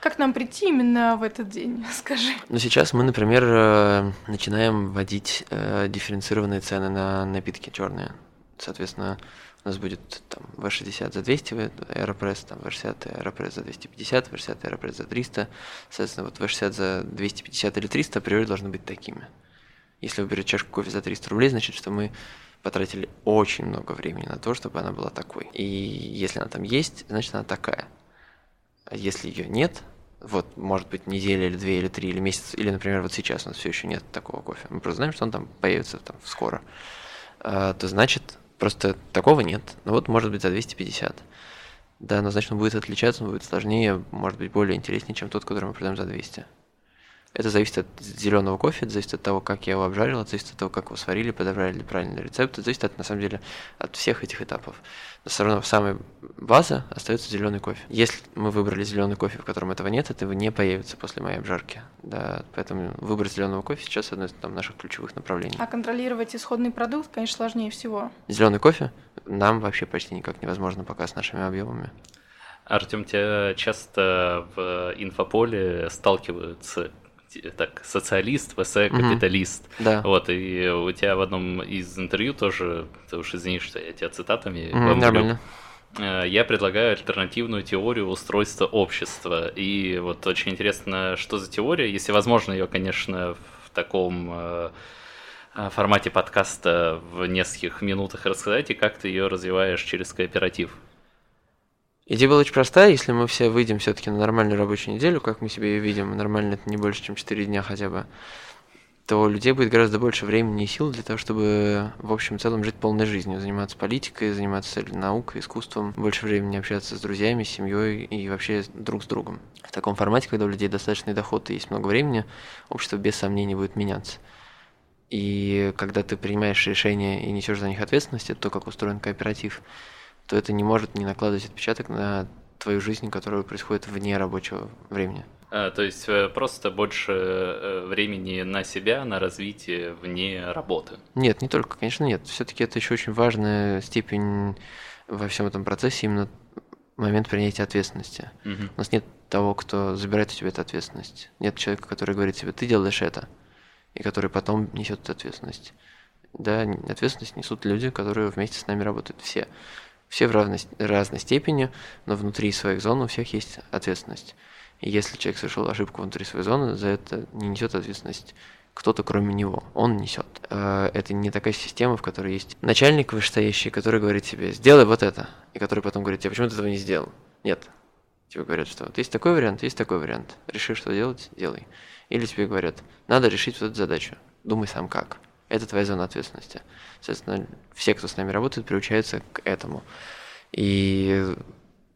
Как нам прийти именно в этот день, [laughs] скажи? Ну, сейчас мы, например, э, начинаем вводить э, дифференцированные цены на напитки черные. Соответственно, у нас будет там V60 за 200 Aeropress, там V60 Aeropress за 250, V60 Aeropress за 300. Соответственно, вот V60 за 250 или 300 априори должны быть такими. Если вы берете чашку кофе за 300 рублей, значит, что мы потратили очень много времени на то, чтобы она была такой. И если она там есть, значит, она такая. А если ее нет, вот, может быть, неделя или две, или три, или месяц, или, например, вот сейчас у нас все еще нет такого кофе, мы просто знаем, что он там появится там скоро, а, то значит, просто такого нет. Ну вот, может быть, за 250. Да, но значит, он будет отличаться, он будет сложнее, может быть, более интереснее, чем тот, который мы продаем за 200. Это зависит от зеленого кофе, это зависит от того, как я его обжарил, это зависит от того, как его сварили, подобрали ли правильный рецепт, это зависит от, на самом деле от всех этих этапов. Но все равно самая база остается зеленый кофе. Если мы выбрали зеленый кофе, в котором этого нет, этого не появится после моей обжарки. Да, поэтому выбор зеленого кофе сейчас одно из там, наших ключевых направлений. А контролировать исходный продукт, конечно, сложнее всего. Зеленый кофе нам вообще почти никак невозможно пока с нашими объемами. Артем, тебя часто в инфополе сталкиваются так, социалист, ВС, капиталист. Угу. Да. Вот, и у тебя в одном из интервью тоже, ты уж извини, что я тебя цитатами угу, Нормально. Э, я предлагаю альтернативную теорию устройства общества. И вот очень интересно, что за теория, если возможно ее, конечно, в таком э, формате подкаста в нескольких минутах рассказать, и как ты ее развиваешь через кооператив. Идея была очень простая, если мы все выйдем все-таки на нормальную рабочую неделю, как мы себе ее видим, нормально это не больше, чем 4 дня хотя бы, то у людей будет гораздо больше времени и сил для того, чтобы в общем целом жить полной жизнью, заниматься политикой, заниматься наукой, искусством, больше времени общаться с друзьями, с семьей и вообще друг с другом. В таком формате, когда у людей достаточный доход и есть много времени, общество без сомнений будет меняться. И когда ты принимаешь решения и несешь за них ответственность, это то, как устроен кооператив, то это не может не накладывать отпечаток на твою жизнь, которая происходит вне рабочего времени. А, то есть э, просто больше э, времени на себя, на развитие вне работы? Нет, не только, конечно, нет. Все-таки это еще очень важная степень во всем этом процессе, именно момент принятия ответственности. Угу. У нас нет того, кто забирает у тебя эту ответственность. Нет человека, который говорит тебе, ты делаешь это, и который потом несет эту ответственность. Да, ответственность несут люди, которые вместе с нами работают, все. Все в равной, разной степени, но внутри своих зон у всех есть ответственность. И если человек совершил ошибку внутри своей зоны, за это не несет ответственность кто-то кроме него. Он несет. Э, это не такая система, в которой есть начальник вышестоящий, который говорит тебе, сделай вот это, и который потом говорит тебе, почему ты этого не сделал? Нет. Тебе говорят, что вот есть такой вариант, есть такой вариант. Реши, что делать, делай. Или тебе говорят, надо решить вот эту задачу. Думай сам как. Это твоя зона ответственности. Соответственно, все, кто с нами работает, приучаются к этому. И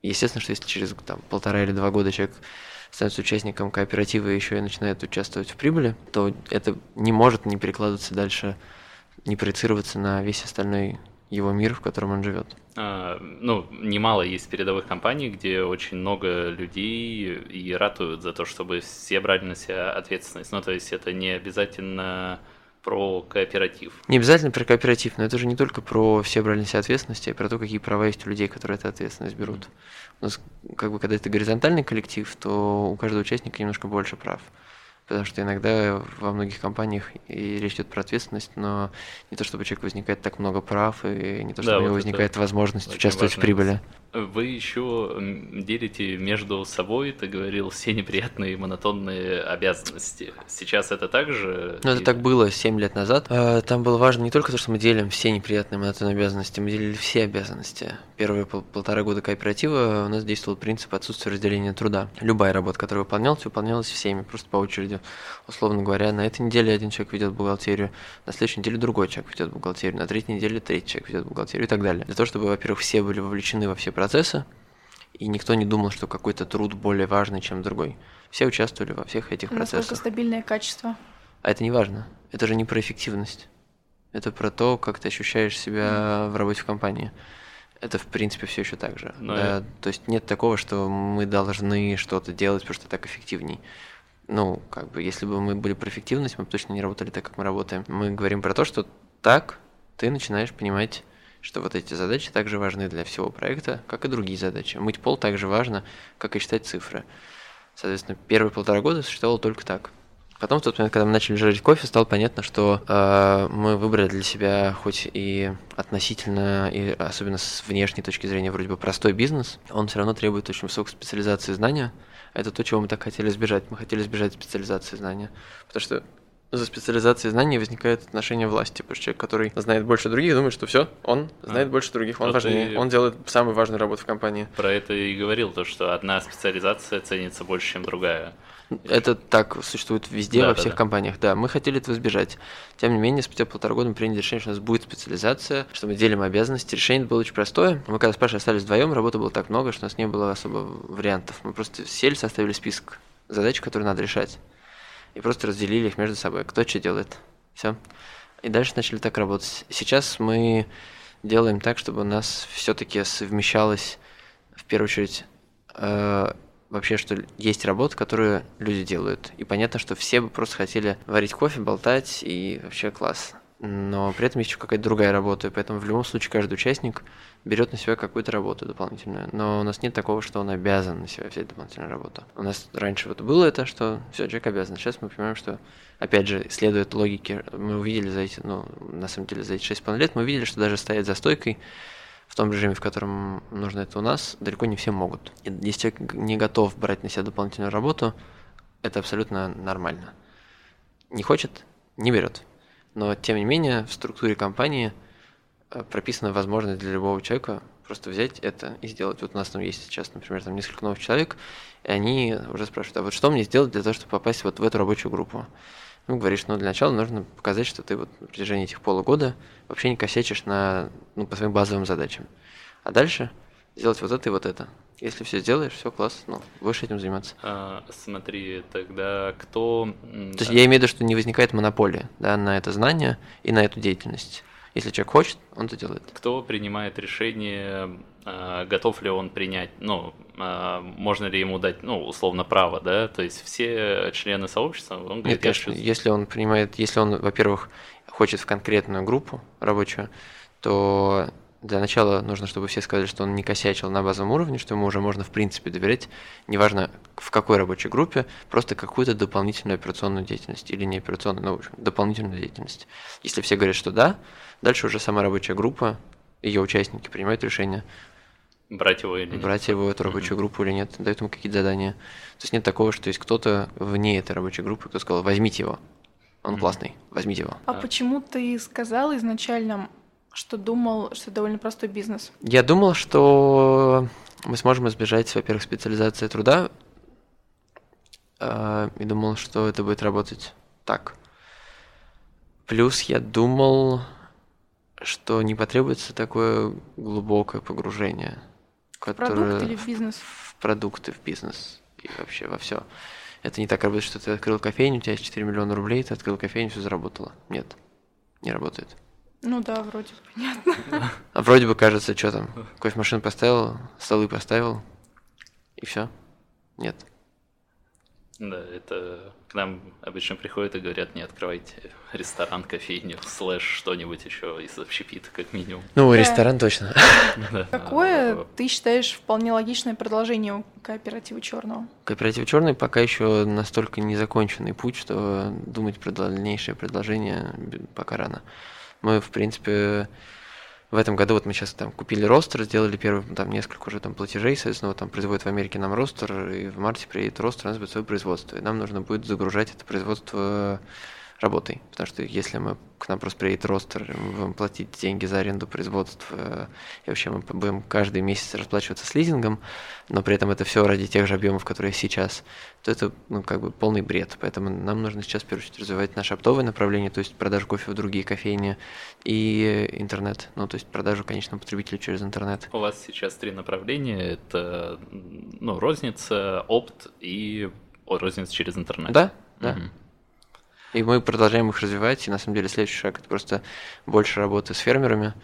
естественно, что если через там, полтора или два года человек становится участником кооператива и еще и начинает участвовать в прибыли, то это не может не перекладываться дальше, не проецироваться на весь остальной его мир, в котором он живет. А, ну, немало есть передовых компаний, где очень много людей и ратуют за то, чтобы все брали на себя ответственность. Ну, то есть это не обязательно про кооператив. Не обязательно про кооператив, но это же не только про все брали на себя ответственности, а про то, какие права есть у людей, которые эту ответственность берут. У нас, как бы, когда это горизонтальный коллектив, то у каждого участника немножко больше прав. Потому что иногда во многих компаниях и речь идет про ответственность, но не то чтобы у человека возникает так много прав, и не то чтобы да, у него вот возникает возможность участвовать в прибыли. Вы еще делите между собой, ты говорил, все неприятные монотонные обязанности. Сейчас это также? Ну, это так было 7 лет назад. А, там было важно не только то, что мы делим все неприятные монотонные обязанности, мы делили все обязанности. Первые пол полтора года кооператива у нас действовал принцип отсутствия разделения труда. Любая работа, которая выполнялась, выполнялась всеми, просто по очереди. Условно говоря, на этой неделе один человек ведет бухгалтерию, на следующей неделе другой человек ведет бухгалтерию, на третьей неделе третий человек ведет бухгалтерию и так далее. Для того, чтобы, во-первых, все были вовлечены во все процессы, и никто не думал, что какой-то труд более важный, чем другой. Все участвовали во всех этих процессах. Насколько стабильное качество? А это не важно. Это же не про эффективность. Это про то, как ты ощущаешь себя в работе в компании. это в принципе все еще так же. Но да, это- То есть нет такого, что мы должны что-то делать, потому что так эффективней. Ну, как бы, если бы мы были про эффективность, мы бы точно не работали так, как мы работаем. Мы говорим про то, что так ты начинаешь понимать, что вот эти задачи также важны для всего проекта, как и другие задачи. Мыть пол так же важно, как и считать цифры. Соответственно, первые полтора года существовало только так. Потом, в тот момент, когда мы начали жарить кофе, стало понятно, что э, мы выбрали для себя хоть и относительно, и особенно с внешней точки зрения, вроде бы простой бизнес, он все равно требует очень высокой специализации знания. Это то, чего мы так хотели избежать. Мы хотели избежать специализации знания. Потому что за специализацией знаний возникает отношение власти. Потому что человек, который знает больше других, думает, что все, он знает А. больше других, он Вот важнее, и- он делает самую важную работу в компании. Про это и говорил, то, что одна специализация ценится больше, чем другая. Это так существует везде, Да, во да, всех да. компаниях. Да, мы хотели этого избежать. Тем не менее, спустя полтора года мы приняли решение, что у нас будет специализация, что мы делим обязанности. Решение было очень простое. Мы когда с Пашей остались вдвоем, работы было так много, что у нас не было особо вариантов. Мы просто сели, составили список задач, которые надо решать. И просто разделили их между собой. Кто что делает. Все. И дальше начали так работать. Сейчас мы делаем так, чтобы у нас все-таки совмещалось, в первую очередь, э, вообще, что есть работа, которую люди делают. И понятно, что все бы просто хотели варить кофе, болтать и вообще класс. Но при этом есть еще какая-то другая работа, поэтому в любом случае каждый участник берет на себя какую-то работу дополнительную. Но у нас нет такого, что он обязан на себя взять дополнительную работу. У нас раньше вот было это, что все, человек обязан. Сейчас мы понимаем, что, опять же, следует логике, мы увидели за эти, ну, на самом деле, за эти 6,5 лет, мы увидели, что даже стоять за стойкой в том режиме, в котором нужно это у нас, далеко не все могут. И если человек не готов брать на себя дополнительную работу, это абсолютно нормально. Не хочет, не берет. Но, тем не менее, в структуре компании э, прописана возможность для любого человека просто взять это и сделать. Вот у нас там есть сейчас, например, там несколько новых человек, и они уже спрашивают, а вот что мне сделать для того, чтобы попасть вот в эту рабочую группу? Ну, говоришь, ну, для начала нужно показать, что ты вот на протяжении этих полугода вообще не косячишь на, ну, по своим базовым задачам. А дальше сделать вот это и вот это. Если все сделаешь, все класс, ну, будешь этим заниматься. А, смотри, тогда кто... То есть я имею в виду, что не возникает монополия да, на это знание и на эту деятельность. Если человек хочет, он это делает. Кто принимает решение, а, готов ли он принять, ну, а, можно ли ему дать, ну, условно, право, да? То есть все члены сообщества, он говорит, Нет, конечно, чувствую- если он принимает, если он, во-первых, хочет в конкретную группу рабочую, то для начала нужно, чтобы все сказали, что он не косячил на базовом уровне, что ему уже можно в принципе доверять, неважно в какой рабочей группе, просто какую-то дополнительную операционную деятельность или не операционную, но в общем, дополнительную деятельность. Если все говорят, что да, дальше уже сама рабочая группа, ее участники принимают решение, брать его или нет. брать его в эту рабочую группу или нет, дают ему какие-то задания. То есть нет такого, что есть кто-то вне этой рабочей группы, кто сказал, возьмите его, он Мгм. классный, возьмите его. А Да. почему ты сказал изначально, что думал, что довольно простой бизнес? Я думал, что мы сможем избежать, во-первых, специализации труда, э, и думал, что это будет работать так. Плюс я думал, что не потребуется такое глубокое погружение, Продукт которое или в бизнес? в продукты, в бизнес и вообще во все. Это не так работает, что ты открыл кофейню, у тебя есть 4 миллиона рублей, ты открыл кофейню, все заработало. Нет, не работает. Ну да, вроде понятно. А вроде бы кажется, что там, кофемашину поставил, столы поставил, и все. Нет. Да, это к нам обычно приходят и говорят, не открывайте ресторан, кофейню, слэш что-нибудь еще из общепита, как минимум. Ну, Да. ресторан точно. Какое ты считаешь вполне логичное продолжение у кооператива черного? Кооператив черный пока еще настолько незаконченный путь, что думать про дальнейшее предложение б- пока рано. Мы, в принципе, в этом году вот мы сейчас там купили ростер, сделали первый там несколько уже там платежей, соответственно, вот там производят в Америке нам ростер, и в марте приедет ростер, у нас будет свое производство, и нам нужно будет загружать это производство работой, потому что если мы к нам просто приедет ростер, мы будем платить деньги за аренду производства, и вообще мы будем каждый месяц расплачиваться с лизингом, но при этом это все ради тех же объемов, которые сейчас, то это ну, как бы полный бред. Поэтому нам нужно сейчас, в первую очередь, развивать наше оптовое направление, то есть продажу кофе в другие кофейни и интернет, ну, то есть продажу конечному потребителю через интернет. У вас сейчас три направления. Это ну, розница, опт и розница через интернет. Да, да. Мгм. И мы продолжаем их развивать, и на самом деле следующий шаг – это просто больше работы с фермерами,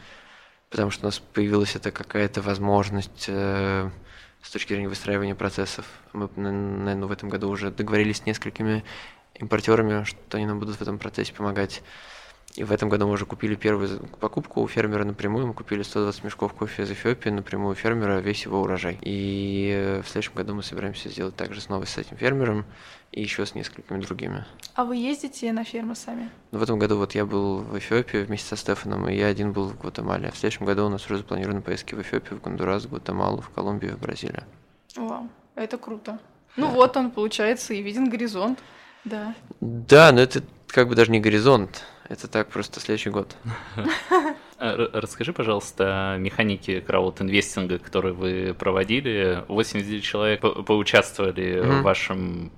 потому что у нас появилась эта какая-то возможность э, с точки зрения выстраивания процессов. Мы, наверное, в этом году уже договорились с несколькими импортерами, что они нам будут в этом процессе помогать. И в этом году мы уже купили первую покупку у фермера напрямую. Мы купили 120 мешков кофе из Эфиопии напрямую у фермера, весь его урожай. И э, в следующем году мы собираемся сделать также снова с этим фермером и еще с несколькими другими. А вы ездите на ферму сами? Ну, в этом году вот я был в Эфиопии вместе со Стефаном, и я один был в Гватемале. А в следующем году у нас уже запланированы поездки в Эфиопию, в Гондурас, в Гватемалу, в Колумбию, в Бразилию. Вау, это круто. Ну да. вот он, получается, и виден горизонт. Да. Да, но это как бы даже не горизонт. Это так просто следующий год. [laughs] Расскажи, пожалуйста, о механике краудинвестинга, который вы проводили. 89 человек поучаствовали mm-hmm. в вашем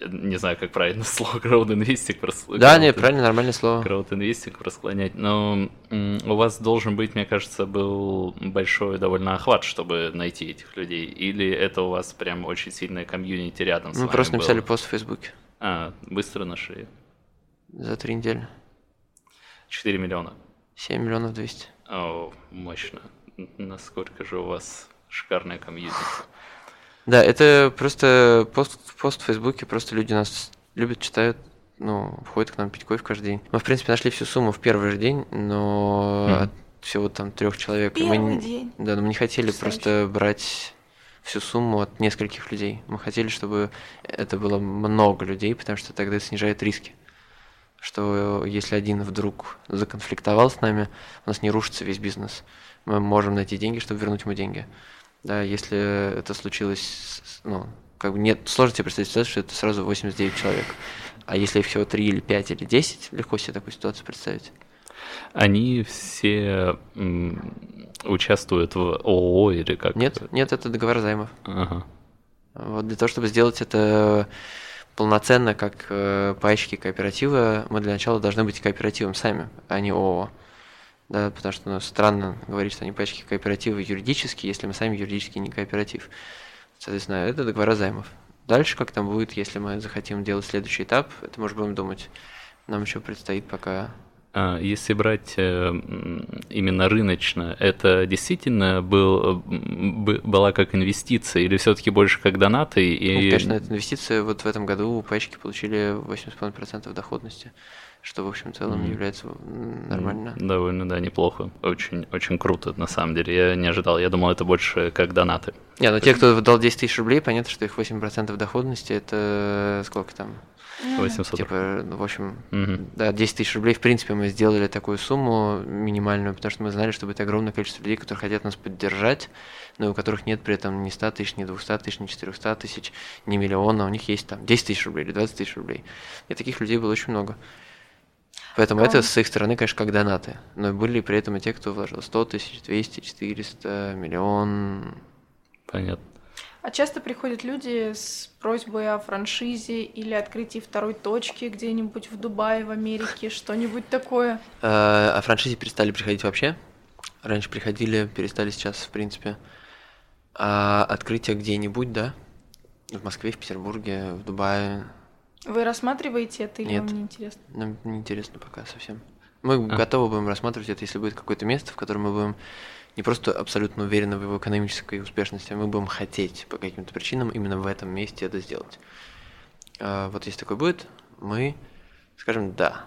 не знаю, как правильно [laughs] слово краудинвестинг просто. Да, нет, правильно, нормальное слово. Краудинвестинг расклонять. Но у вас должен быть, мне кажется, был большой довольно охват, чтобы найти этих людей. Или это у вас прям очень сильная комьюнити рядом с Мы просто было? написали пост в Фейсбуке. А, быстро нашли. За три недели. 4 миллиона. 7 миллионов 200. О, мощно. Насколько же у вас шикарная комьюнити. [laughs] Да, это просто пост, пост в Фейсбуке, просто люди нас любят, читают, ну, входят к нам пить кофе каждый день. Мы, в принципе, нашли всю сумму в первый же день, но mm-hmm. от всего там трех человек. Первый мы, день. Да, но мы не хотели просто брать всю сумму от нескольких людей. Мы хотели, чтобы это было много людей, потому что тогда это снижает риски. Что если один вдруг законфликтовал с нами, у нас не рушится весь бизнес. Мы можем найти деньги, чтобы вернуть ему деньги. Да, если это случилось, ну, как бы нет, сложно себе представить ситуацию, что это сразу 89 человек. А если всего 3 или 5 или 10, легко себе такую ситуацию представить. Они все участвуют в ООО или как? Нет, нет, это договор займов. Ага. Вот для того, чтобы сделать это полноценно, как э, пайщики кооператива, мы для начала должны быть кооперативом сами, а не ООО да, потому что ну, странно говорить, что они пачки кооперативы юридически, если мы сами юридически не кооператив. Соответственно, это договора займов. Дальше, как там будет, если мы захотим делать следующий этап, это уже будем думать. Нам еще предстоит пока если брать э, именно рыночно, это действительно был, была как инвестиция или все-таки больше как донаты? И... Ну, конечно, это инвестиция. Вот в этом году пачки получили 80% доходности что, в общем, целом mm. является нормально. Довольно, да, неплохо. Очень, очень круто, на самом деле. Я не ожидал. Я думал, это больше как донаты. Не, ну те, кто дал 10 тысяч рублей, понятно, что их 8% доходности, это сколько там? 800. Типа, ну, в общем, угу. да, 10 тысяч рублей, в принципе, мы сделали такую сумму минимальную, потому что мы знали, что будет огромное количество людей, которые хотят нас поддержать, но у которых нет при этом ни 100 тысяч, ни 200 тысяч, ни 400 тысяч, ни миллиона, у них есть там 10 тысяч рублей или 20 тысяч рублей. И таких людей было очень много. Поэтому это с их стороны, конечно, как донаты. Но были при этом и те, кто вложил 100 тысяч, 200, 400, миллион. Понятно. А часто приходят люди с просьбой о франшизе или открытии второй точки где-нибудь в Дубае, в Америке, [laughs] что-нибудь такое? А, о франшизе перестали приходить вообще. Раньше приходили, перестали сейчас, в принципе. А открытие где-нибудь, да? В Москве, в Петербурге, в Дубае, вы рассматриваете это или Нет, вам не интересно? Нам не интересно пока совсем. Мы а. готовы будем рассматривать это, если будет какое-то место, в котором мы будем не просто абсолютно уверены в его экономической успешности, а мы будем хотеть по каким-то причинам именно в этом месте это сделать. А вот если такое будет, мы скажем «да».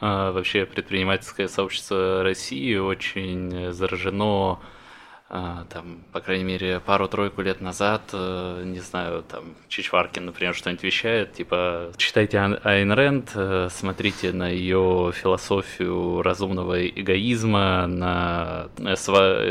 А, вообще предпринимательское сообщество России очень заражено там, по крайней мере, пару-тройку лет назад, э, не знаю, там, Чичваркин, например, что-нибудь вещает, типа, читайте Айн Рэнд, э, смотрите на ее философию разумного эгоизма, на э,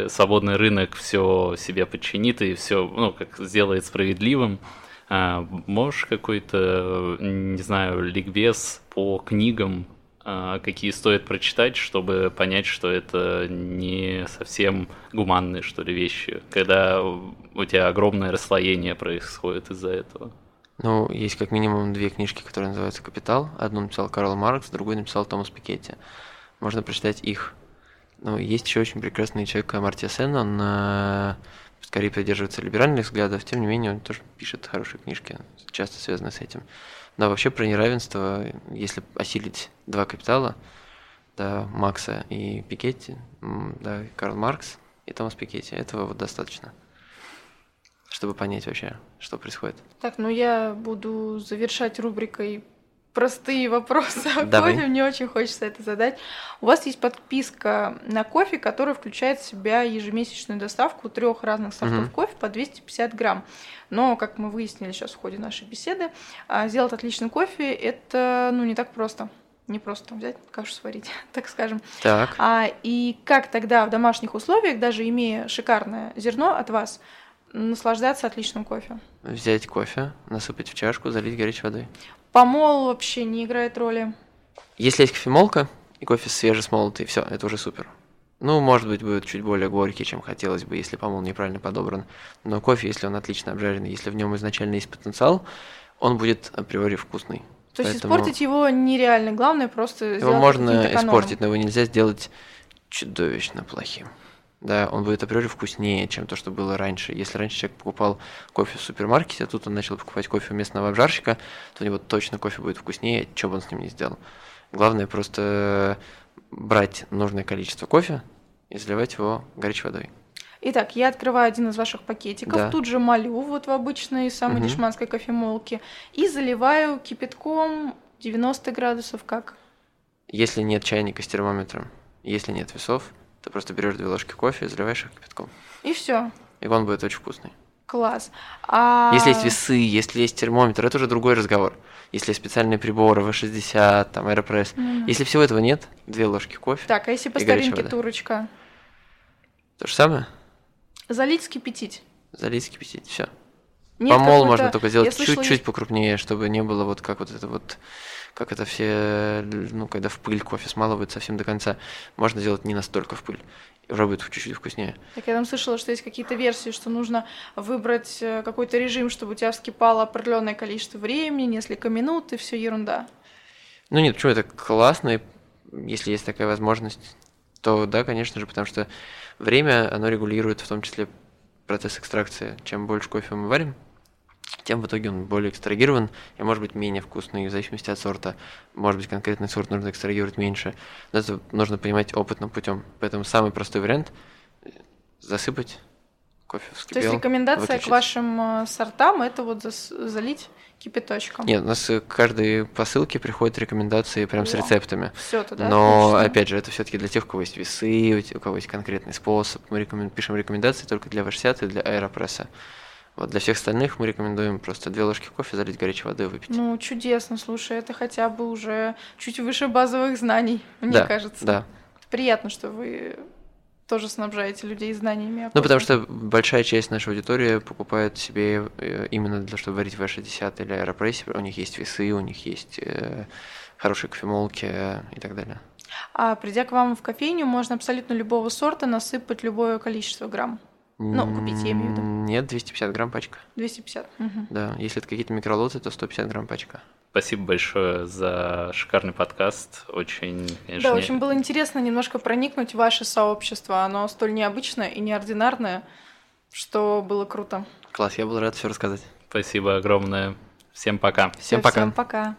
свободный рынок все себе подчинит и все, ну, как сделает справедливым. А, можешь какой-то, не знаю, ликбез по книгам а, какие стоит прочитать, чтобы понять, что это не совсем гуманные, что ли, вещи, когда у тебя огромное расслоение происходит из-за этого. Ну, есть как минимум две книжки, которые называются «Капитал». Одну написал Карл Маркс, другую написал Томас Пикетти. Можно прочитать их. Ну, есть еще очень прекрасный человек Мартия Сен, он э, скорее придерживается либеральных взглядов, тем не менее он тоже пишет хорошие книжки, часто связанные с этим. Да, вообще про неравенство, если осилить два капитала, да, Макса и Пикетти, да, Карл Маркс и Томас Пикетти. Этого вот достаточно, чтобы понять вообще, что происходит. Так, ну я буду завершать рубрикой простые вопросы о Давай. кофе, мне очень хочется это задать. У вас есть подписка на кофе, которая включает в себя ежемесячную доставку трех разных сортов Мгм. кофе по 250 грамм. Но, как мы выяснили сейчас в ходе нашей беседы, а, сделать отличный кофе – это ну, не так просто. Не просто взять кашу сварить, [laughs] так скажем. Так, А, и как тогда в домашних условиях, даже имея шикарное зерно от вас, наслаждаться отличным кофе? взять кофе, насыпать в чашку, залить горячей водой. Помол вообще не играет роли. Если есть кофемолка и кофе свежесмолотый, все, это уже супер. Ну, может быть, будет чуть более горький, чем хотелось бы, если помол неправильно подобран. Но кофе, если он отлично обжаренный, если в нем изначально есть потенциал, он будет априори вкусный. То есть Поэтому испортить его нереально. Главное просто Его можно испортить, но его нельзя сделать чудовищно плохим. Да, он будет априори вкуснее, чем то, что было раньше. Если раньше человек покупал кофе в супермаркете, а тут он начал покупать кофе у местного обжарщика, то у него точно кофе будет вкуснее, что бы он с ним ни сделал. Главное просто брать нужное количество кофе и заливать его горячей водой. Итак, я открываю один из ваших пакетиков, Да. тут же молю вот в обычной самой Мгм. дешманской кофемолке и заливаю кипятком 90 градусов, как? Если нет чайника с термометром, если нет весов, ты просто берешь две ложки кофе и заливаешь их кипятком. И все. И он будет очень вкусный. Класс. А... Если есть весы, если есть термометр, это уже другой разговор. Если есть специальные приборы, V60, там, Aeropress. Да. Если всего этого нет, две ложки кофе, Так, а если по старинке турочка? то же самое, Залить, скипятить. залить, кипятить, все. Нет Помол можно только сделать слышала, чуть-чуть есть- покрупнее, чтобы не было вот как вот это вот, как это все, ну, когда в пыль кофе смалывают совсем до конца. Можно сделать не настолько в пыль, уже будет чуть-чуть вкуснее. Так я там слышала, что есть какие-то версии, что нужно выбрать э, какой-то режим, чтобы у тебя вскипало определенное количество времени, несколько минут, и все ерунда. Ну нет, почему это классно, если есть такая возможность, то да, конечно же, потому что время, оно регулирует в том числе процесс экстракции. Чем больше кофе мы варим, тем в итоге он более экстрагирован и может быть менее вкусный в зависимости от сорта. Может быть, конкретный сорт нужно экстрагировать меньше. Но это нужно понимать опытным путем. Поэтому самый простой вариант – засыпать, кофе То вскипел, есть рекомендация выключить. к вашим э, сортам это вот залить кипяточком. Нет, у нас э, к каждой посылке приходят рекомендации прям с рецептами. Все тогда. Но, отлично. опять же, это все-таки для тех, у кого есть весы, у кого есть конкретный способ. Мы рекомен- пишем рекомендации только для V60 и для аэропресса. Вот для всех остальных мы рекомендуем просто две ложки кофе залить горячей водой и выпить. Ну, чудесно, слушай, это хотя бы уже чуть выше базовых знаний, мне да, кажется. Да. Приятно, что вы тоже снабжаете людей знаниями. Ну, потому что большая часть нашей аудитории покупает себе э, именно для того, чтобы варить в V60 или аэропрессе. У них есть весы, у них есть э, хорошие кофемолки э, и так далее. А придя к вам в кофейню, можно абсолютно любого сорта насыпать любое количество грамм. Ну, купить, я имею в виду. Нет, 250 грамм пачка. 250. Мгм. Да, если это какие-то микролоты, то 150 грамм пачка. Спасибо большое за шикарный подкаст. Очень, конечно, Да, очень было интересно немножко проникнуть в ваше сообщество. Оно столь необычное и неординарное, что было круто. Класс, я был рад все рассказать. спасибо огромное. Всем пока. Всем Всё, пока. Всем пока.